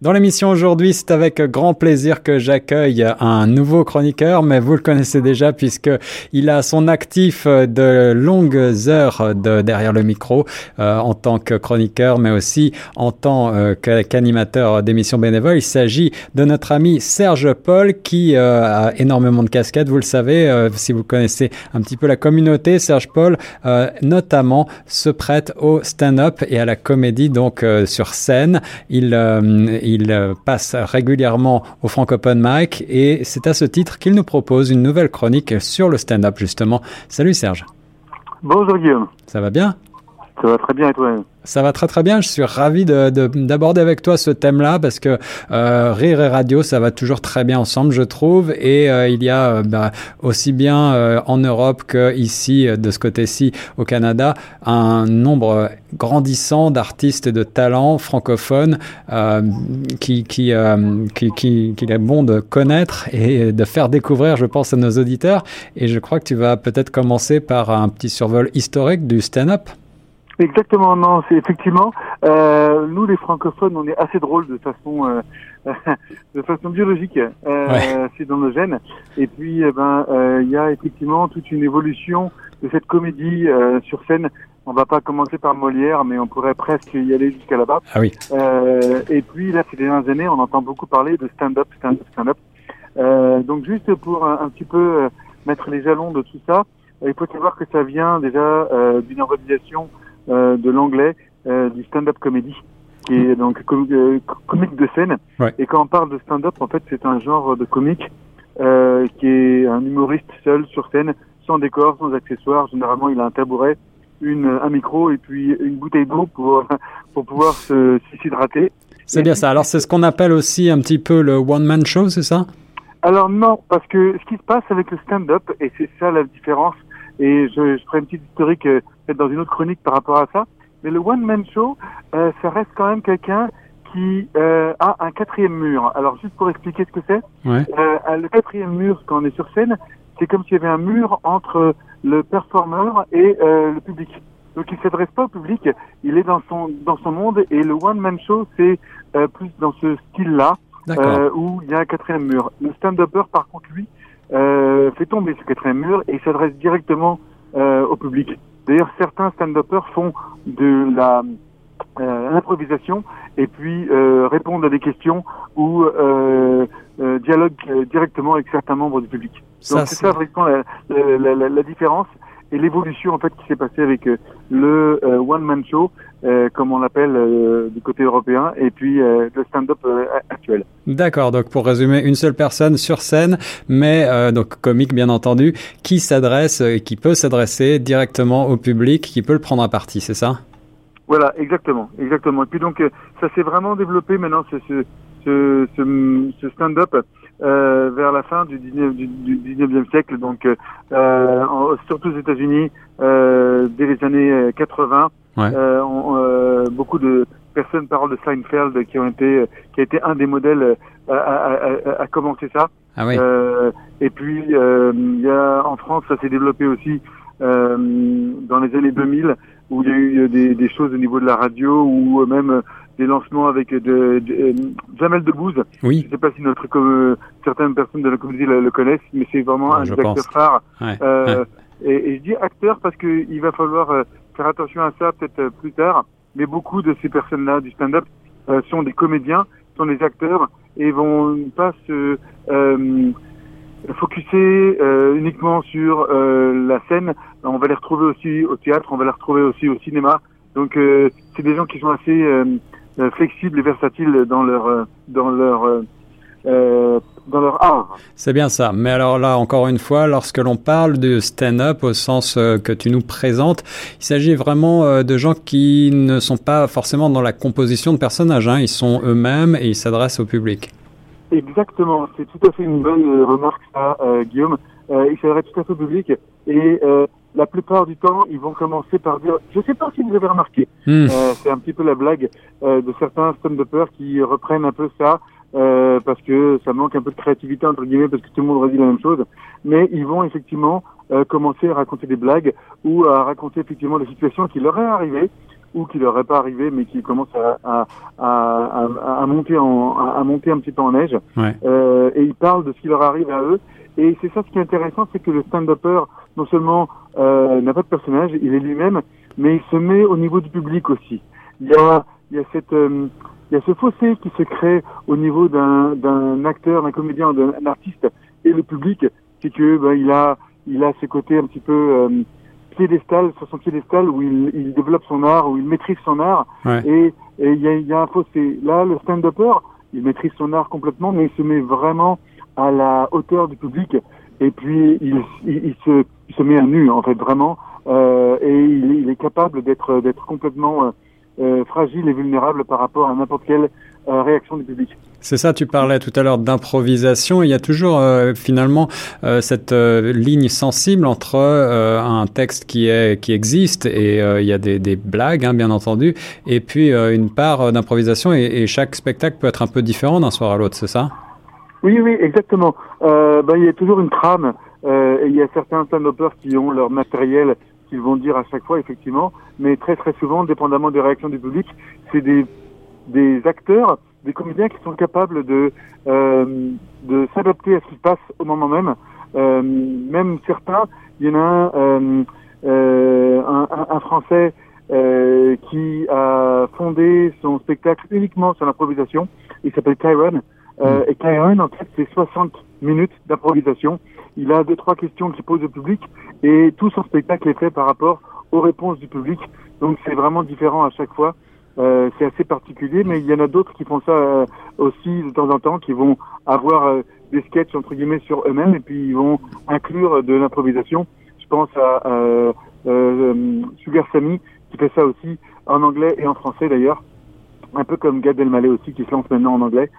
Dans l'émission aujourd'hui, c'est avec grand plaisir que j'accueille un nouveau chroniqueur, mais vous le connaissez déjà puisque il a son actif de longues heures de derrière le micro euh, en tant que chroniqueur, mais aussi en tant euh, qu'animateur d'émissions bénévoles. Il s'agit de notre ami Serge Paul qui euh, a énormément de casquettes. Vous le savez, euh, si vous connaissez un petit peu la communauté, Serge Paul notamment se prête au stand-up et à la comédie donc sur scène. Il il euh, passe régulièrement au Francophone Mike et c'est à ce titre qu'il nous propose une nouvelle chronique sur le stand-up justement. Salut Serge. Bonjour Guillaume. Ça va bien? Ça va très bien et toi ça va très très bien. Je suis ravi d'aborder de, avec toi ce thème-là parce que euh, rire et radio, ça va toujours très bien ensemble, je trouve. Et euh, il y a euh, bah, aussi bien en Europe qu'ici, de ce côté-ci, au Canada, un nombre grandissant d'artistes et de talents francophones qui, qui, qui, qu'il est bon de connaître et de faire découvrir, je pense, à nos auditeurs. Et je crois que tu vas peut-être commencer par un petit survol historique du stand-up. Exactement, non, c'est effectivement. Euh, nous, les francophones, on est assez drôles de façon, euh, de façon biologique. Euh, C'est dans nos gènes. Et puis, eh ben, euh, il y a effectivement toute une évolution de cette comédie euh, sur scène. On va pas commencer par Molière, mais on pourrait presque y aller jusqu'à là-bas. Ah oui. et puis là, ces dernières années, on entend beaucoup parler de stand-up, stand-up, stand-up. donc, juste pour un, un petit peu mettre les jalons de tout ça, il faut savoir que ça vient déjà d'une organisation euh, de l'anglais euh, du stand-up comedy qui est donc euh, comique de scène. Et quand on parle de stand-up, en fait, c'est un genre de comique qui est un humoriste seul sur scène, sans décor, sans accessoires. Généralement, il a un tabouret, une, un micro et puis une bouteille d'eau pour, pour pouvoir s'hydrater. C'est bien ça. Alors, c'est ce qu'on appelle aussi un petit peu le one-man show, c'est ça? Alors non, parce que ce qui se passe avec le stand-up, et c'est ça la différence, et je, je ferai une petite historique euh, peut-être dans une autre chronique par rapport à ça. Mais le one man show, euh, ça reste quand même quelqu'un qui euh, a un quatrième mur. Alors juste pour expliquer ce que c'est, ouais. euh, le quatrième mur quand on est sur scène, c'est comme s'il y avait un mur entre le performeur et euh, le public. Donc il s'adresse pas au public, il est dans son dans son monde et le one man show c'est euh, plus dans ce style-là euh, où il y a un quatrième mur. Le stand-upper par contre lui euh, fait tomber ce quatrième mur et s'adresse directement euh, au public. D'ailleurs, certains stand-uppers font de la euh, l'improvisation et puis euh, répondent à des questions ou euh, euh dialoguent directement avec certains membres du public. Donc c'est ça vraiment la, la, la, la différence et l'évolution en fait qui s'est passée avec le euh, one man show euh, comme on l'appelle euh, du côté européen et puis euh, le stand-up actuel. D'accord, donc pour résumer, une seule personne sur scène, mais donc comique bien entendu, qui s'adresse, qui peut s'adresser directement au public, qui peut le prendre à partie, c'est ça? Voilà, exactement, exactement. Et puis donc ça s'est vraiment développé maintenant ce, ce, ce, ce stand-up euh, vers la fin du 19, du, du 19e siècle, donc euh, en, surtout aux États-Unis, euh, dès les années 80. Ouais. Euh, on, euh, beaucoup de personnes parlent de Seinfeld qui ont été, qui a été un des modèles à, à, à, à commencer ça. Ah oui. et puis il y a en France, ça s'est développé aussi dans les années 2000 où il y a eu des, des choses au niveau de la radio ou même des lancements avec de, de, de Jamel Debbouze. Oui. Je ne sais pas si notre euh, certaines personnes de la communauté le, le connaissent, mais c'est vraiment ouais, un des acteurs phares. Ouais. Euh, ouais. Et, et, je dis acteur parce que il va falloir euh, faire attention à ça peut-être euh, plus tard. Mais beaucoup de ces personnes-là du stand-up euh, sont des comédiens, sont des acteurs et vont pas se focuser euh, uniquement sur euh, la scène. On va les retrouver aussi au théâtre, on va les retrouver aussi au cinéma. Donc euh, c'est des gens qui sont assez euh, flexibles et versatiles dans leur euh, dans leur euh, dans leur art. C'est bien ça. Mais alors là, encore une fois, lorsque l'on parle de stand-up au sens que tu nous présentes, il s'agit vraiment de gens qui ne sont pas forcément dans la composition de personnages. Hein. Ils sont eux-mêmes et ils s'adressent au public. Exactement. C'est tout à fait une bonne remarque, ça, euh, Guillaume. Euh, ils s'adressent tout à fait au public et euh, la plupart du temps, ils vont commencer par dire, je sais pas si vous avez remarqué, mmh. euh, c'est un petit peu la blague euh, de certains stand-uppers qui reprennent un peu ça euh, parce que ça manque un peu de créativité entre guillemets parce que tout le monde redit la même chose, mais ils vont effectivement euh, commencer à raconter des blagues ou à raconter effectivement des situations qui leur est arrivées ou qui leur est pas arrivé, mais qui commence à, à, à, à monter en, à, monter un petit peu en neige. Euh, et ils parlent de ce qui leur arrive à eux. Et c'est ça ce qui est intéressant, c'est que le stand-upper, non seulement euh, n'a pas de personnage, il est lui-même, mais il se met au niveau du public aussi. Il y a, il y a cette, euh, il y a ce fossé qui se crée au niveau d'un, d'un acteur, d'un comédien, d'un artiste et le public, c'est que ben, il a, il a ce côté un petit peu euh, piédestal, sur son piédestal où il, il, développe son art, où il maîtrise son art. Et, et il y a, y a un fossé. Là, le stand-upper, il maîtrise son art complètement, mais il se met vraiment à la hauteur du public. Et puis il, il, se, il se met à nu en fait vraiment, euh, et il, il, est capable d'être d'être complètement euh, euh, fragile et vulnérable par rapport à n'importe quelle euh, réaction du public. C'est ça, tu parlais tout à l'heure d'improvisation. Il y a toujours euh, finalement euh, cette euh, ligne sensible entre un texte qui est qui existe et il y a des, des blagues, hein, bien entendu, et puis une part d'improvisation. Et, et, chaque spectacle peut être un peu différent d'un soir à l'autre, c'est ça? Oui, oui, exactement. Ben, il y a toujours une trame. et il y a certains stand qui ont leur matériel qu'ils vont dire à chaque fois, effectivement, mais très très souvent, dépendamment des réactions du public, c'est des, des acteurs des comédiens qui sont capables de, euh, de s'adapter à ce qui se passe au moment même. Euh, même certains, il y en a un, euh, un, un, Français qui a fondé son spectacle uniquement sur l'improvisation. Il s'appelle Kyron. Euh, et Kyron, en fait, c'est 60 minutes d'improvisation. Il a deux, trois questions qu'il pose au public et tout son spectacle est fait par rapport aux réponses du public. Donc c'est vraiment différent à chaque fois. Euh, c'est assez particulier, mais il y en a d'autres qui font ça euh, aussi de temps en temps, qui vont avoir euh, des sketchs entre guillemets sur eux-mêmes et puis ils vont inclure de l'improvisation. Je pense à Sugar Sammy qui fait ça aussi en anglais et en français d'ailleurs, un peu comme Gad Elmaleh aussi qui se lance maintenant en anglais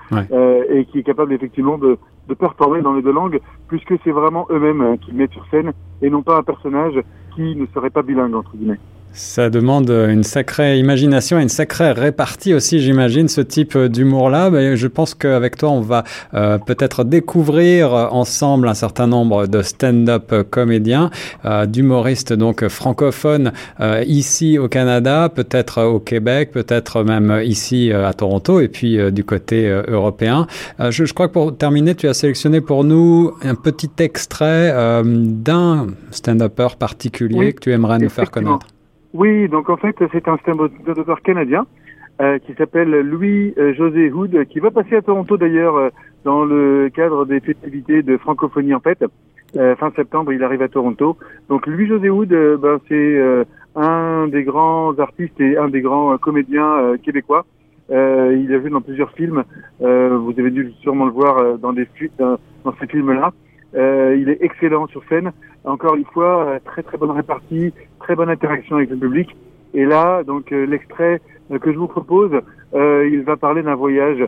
et qui est capable effectivement de, de performer dans les deux langues, puisque c'est vraiment eux-mêmes qui mettent sur scène et non pas un personnage qui ne serait pas bilingue entre guillemets. Ça demande une sacrée imagination et une sacrée répartie aussi, j'imagine, ce type d'humour-là. Je pense qu'avec toi, on va euh, peut-être découvrir ensemble un certain nombre de stand-up comédiens, euh, d'humoristes donc francophones euh, ici au Canada, peut-être au Québec, peut-être même ici à Toronto et puis du côté européen. Je, je, crois que pour terminer, tu as sélectionné pour nous un petit extrait d'un stand-upper particulier oui, que tu aimerais nous faire connaître. Oui, donc en fait, c'est un stand-up canadien euh, qui s'appelle Louis-José euh, Hood, qui va passer à Toronto d'ailleurs euh, dans le cadre des festivités de francophonie en fait. Euh, fin septembre, il arrive à Toronto. Donc Louis-José Hood, ben, c'est un des grands artistes et un des grands comédiens québécois. il a joué dans plusieurs films. vous avez dû sûrement le voir dans, des, dans ces films-là. Euh, il est excellent sur scène. Encore une fois, euh, très très bonne répartie, très bonne interaction avec le public. Et là, donc euh, l'extrait que je vous propose, il va parler d'un voyage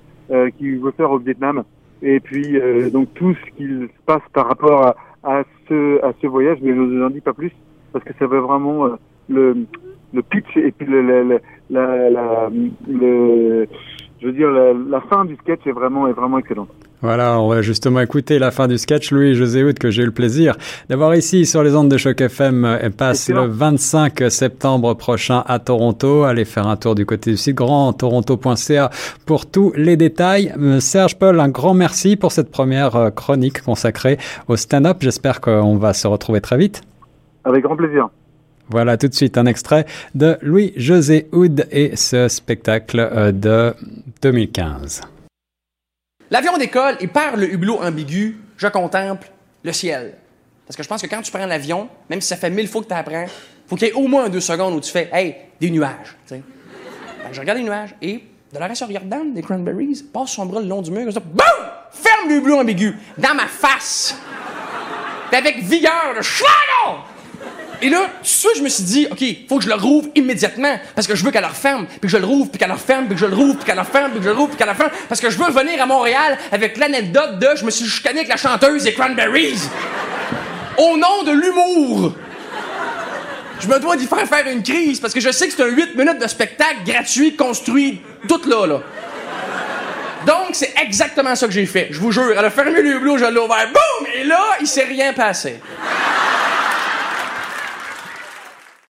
qu'il veut faire au Vietnam. Et puis donc tout ce qu'il se passe par rapport à, à, ce à ce voyage, mais je n'en dis pas plus parce que ça va vraiment le le pitch et puis le, le, la, la, le je veux dire la, la fin du sketch est vraiment est vraiment excellente. Voilà, on va justement écouter la fin du sketch. Louis José Houd, que j'ai eu le plaisir d'avoir ici sur les ondes de Choc FM, euh, passe le 25 septembre prochain à Toronto. Allez faire un tour du côté du site grandtoronto.ca pour tous les détails. Euh, Serge Paul, un grand merci pour cette première euh, chronique consacrée au stand-up. J'espère qu'on va se retrouver très vite. Avec grand plaisir. Voilà tout de suite un extrait de Louis-José Houd et ce spectacle de 2015. L'avion décolle et par le hublot ambigu, je contemple le ciel. Parce que je pense que quand tu prends l'avion, même si ça fait mille fois que tu apprends, faut qu'il y ait au moins deux secondes où tu fais Hey, des nuages. Ben, je regarde les nuages et de la sur Jordan des Cranberries passe son bras le long du mur et boum! Ferme le hublot ambigu dans ma face. Avec vigueur, le schlag et là, ça, je me suis dit, OK, faut que je le rouvre immédiatement parce que je veux qu'elle referme, puis que je le rouvre, puis qu'elle la referme, puis que je le rouvre, puis qu'elle la referme, puis que je le rouvre, puis qu'elle la referme parce que je veux venir à Montréal avec l'anecdote de je me suis chicané avec la chanteuse des Cranberries au nom de l'humour. Je me dois d'y faire faire une crise parce que je sais que c'est un 8 minutes de spectacle gratuit, construit, tout là, là. Donc, c'est exactement ça que j'ai fait. Je vous jure. Elle a fermé le hublot, je l'ai ouvert. Boum! Et là, il s'est rien passé.